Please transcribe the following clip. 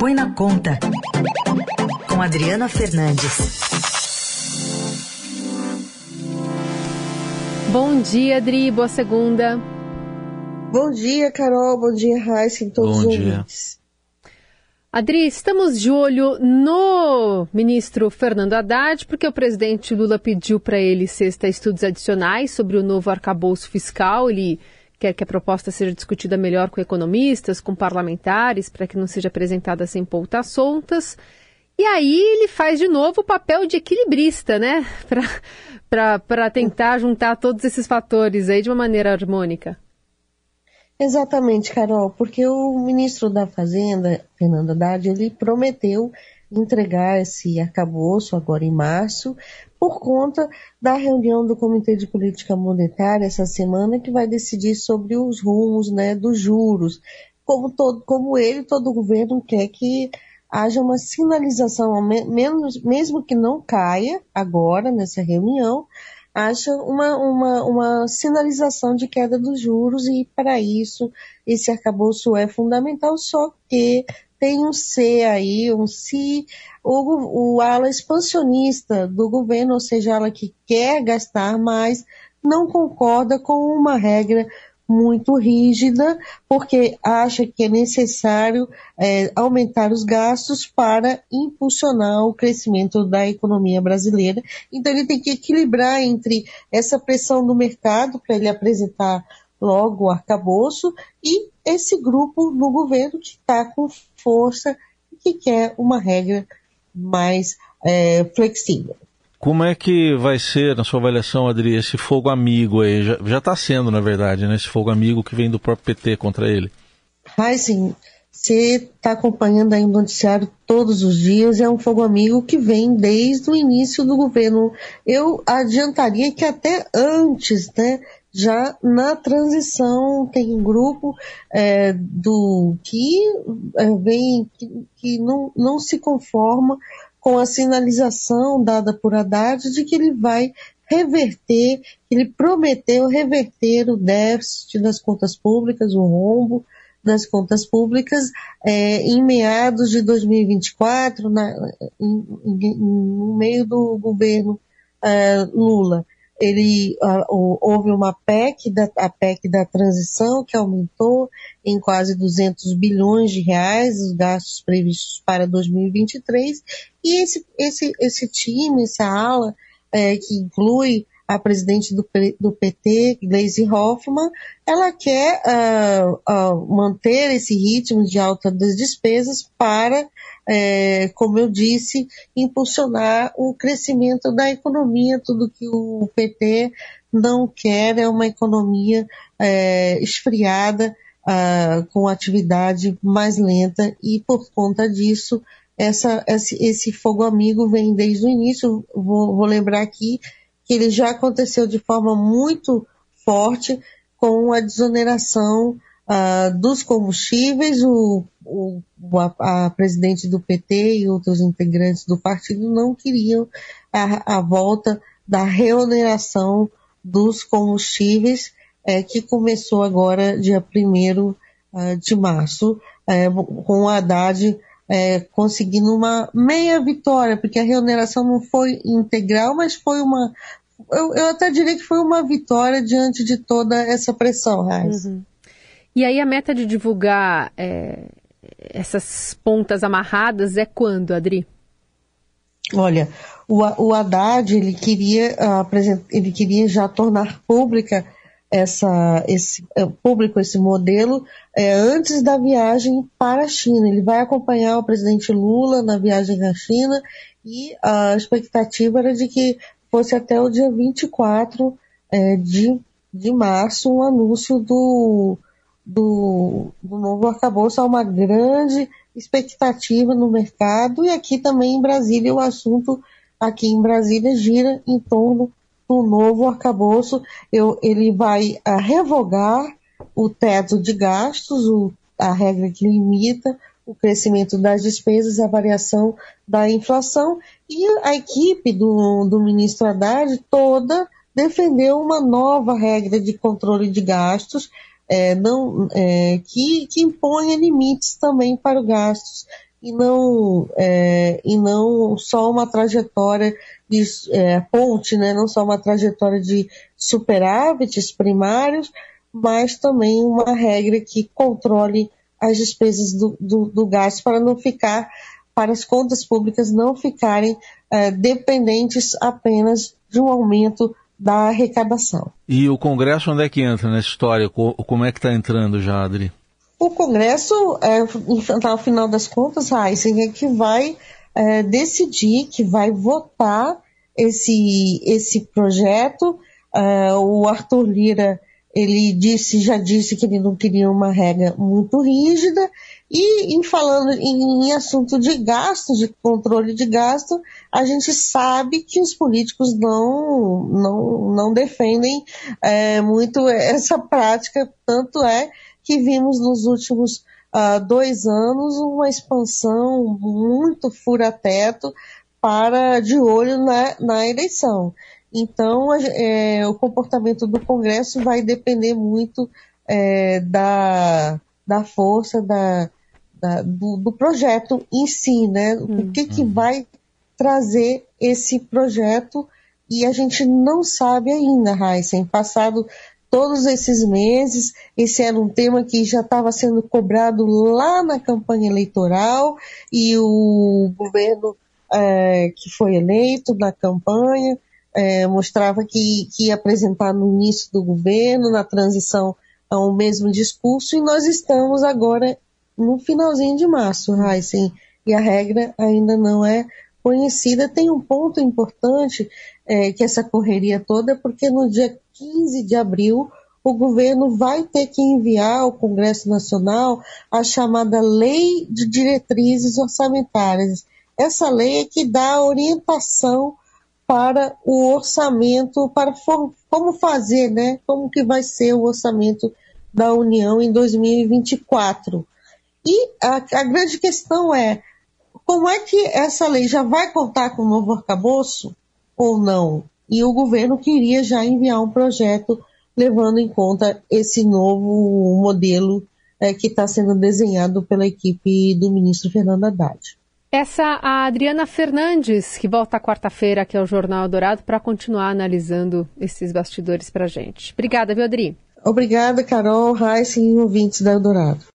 Põe na Conta, com Adriana Fernandes. Bom dia, Adri, boa segunda. Bom dia, Carol, bom dia, Raíssa, em todos bom os dia. ouvintes. Adri, estamos de olho no ministro Fernando Haddad, porque o presidente Lula pediu para ele sexta estudos adicionais sobre o novo arcabouço fiscal. Ele quer que a proposta seja discutida melhor com economistas, com parlamentares, para que não seja apresentada sem pontas soltas. E aí ele faz de novo o papel de equilibrista, né? Para tentar juntar todos esses fatores aí de uma maneira harmônica. Exatamente, Carol, porque o ministro da Fazenda, Fernando Haddad, ele prometeu entregar esse arcabouço agora em março, por conta da reunião do Comitê de Política Monetária essa semana, que vai decidir sobre os rumos né, dos juros. Como, todo, como ele, todo governo quer que haja uma sinalização, menos, mesmo que não caia agora nessa reunião, acha uma, uma, uma sinalização de queda dos juros e para isso esse arcabouço é fundamental, só que tem um C aí, um se o, o ala expansionista do governo, ou seja, ala que quer gastar mais, não concorda com uma regra muito rígida, porque acha que é necessário é, aumentar os gastos para impulsionar o crescimento da economia brasileira. Então ele tem que equilibrar entre essa pressão do mercado para ele apresentar logo o arcabouço e esse grupo no governo que está com força e que quer uma regra mais é, flexível. Como é que vai ser, na sua avaliação, Adri, esse fogo amigo aí? Já está sendo, na verdade, né? Esse fogo amigo que vem do próprio PT contra ele. Sim. Você está acompanhando aí o noticiário todos os dias, é um fogo amigo que vem desde o início do governo. Eu adiantaria que até antes, né? Já na transição tem um grupo é, do que é, vem que, que não, não se conforma com a sinalização dada por Haddad de que ele vai reverter, ele prometeu reverter o déficit das contas públicas, o rombo das contas públicas é, em meados de 2024, na, em, em, no meio do governo é, Lula ele houve uma PEC, da, a PEC da transição, que aumentou em quase 200 bilhões de reais os gastos previstos para 2023, e esse, esse, esse time, essa ala, é, que inclui a presidente do, do PT, Gleisi Hoffmann, ela quer uh, uh, manter esse ritmo de alta das despesas para é, como eu disse, impulsionar o crescimento da economia. Tudo que o PT não quer é uma economia é, esfriada, ah, com atividade mais lenta, e por conta disso, essa, esse, esse, fogo amigo vem desde o início. Vou, vou lembrar aqui que ele já aconteceu de forma muito forte com a desoneração uh, dos combustíveis, o, o, a, a, presidente do PT e outros integrantes do partido não queriam a, a volta da reoneração dos combustíveis, é, que começou agora dia 1 uh, de março, é, com o Haddad é, conseguindo uma meia vitória, porque a reoneração não foi integral, mas foi uma. Eu, eu até diria que foi uma vitória diante de toda essa pressão, Raiz. Uhum. E aí a meta de divulgar é, essas pontas amarradas é quando, Adri? Olha, o, o Haddad ele queria uh, ele queria já tornar pública essa esse uh, público esse modelo é, antes da viagem para a China. Ele vai acompanhar o presidente Lula na viagem à China e a expectativa era de que fosse até o dia 24 é, de, de março um anúncio do do, do novo arcabouço há uma grande expectativa no mercado e aqui também em Brasília o assunto aqui em Brasília gira em torno do novo arcabouço. Eu, ele vai a, ah, revogar o teto de gastos, o, a regra que limita o crescimento das despesas, a variação da inflação, e a equipe do, do ministro Haddad toda defendeu uma nova regra de controle de gastos é, não, é, que, que imponha limites também para os gastos. e não, é, e não só uma trajetória de é, ponte, né? não só uma trajetória de superávites primários, mas também uma regra que controle as despesas do, do, do gasto para não ficar, para as contas públicas não ficarem é, dependentes apenas de um aumento da arrecadação. E o Congresso onde é que entra nessa história? Como é que está entrando já, Adri? O Congresso, é, ao final das contas, Heisen, é que vai é, decidir, que vai votar esse, esse projeto. É, o Arthur Lira, ele disse, já disse que ele não queria uma regra muito rígida. E em falando em, assunto de gasto, de controle de gasto, a gente sabe que os políticos não, não, não defendem é, muito essa prática, tanto é que vimos nos últimos uh, dois anos uma expansão muito fura-teto para de olho na, na eleição. Então, é, o comportamento do Congresso vai depender muito é, da, da força da, da do, do, projeto em si, né? Uhum. O que, que uhum. vai trazer esse projeto e a gente não sabe ainda, Heisen. Passado todos esses meses. Esse era um tema que já estava sendo cobrado lá na campanha eleitoral e o governo é, que foi eleito na campanha é, mostrava que, que ia apresentar no início do governo, na transição ao mesmo discurso, e nós estamos agora no finalzinho de março, Heisen, e a regra ainda não é conhecida. Tem um ponto importante é, que essa correria toda, porque no dia 15 de abril, o governo vai ter que enviar ao Congresso Nacional a chamada Lei de Diretrizes Orçamentárias. Essa lei é que dá orientação para o orçamento, para como fazer, né? Como que vai ser o orçamento da União em 2024. E a, a grande questão é, como é que essa lei já vai contar com o novo arcabouço ou não? e o governo queria já enviar um projeto levando em conta esse novo modelo é, que está sendo desenhado pela equipe do ministro Fernando Haddad. Essa a Adriana Fernandes, que volta quarta-feira aqui ao Jornal Dourado para continuar analisando esses bastidores para a gente. Obrigada, viu, Adri? Obrigada, Carol, Raíssa e ouvintes da Eldorado.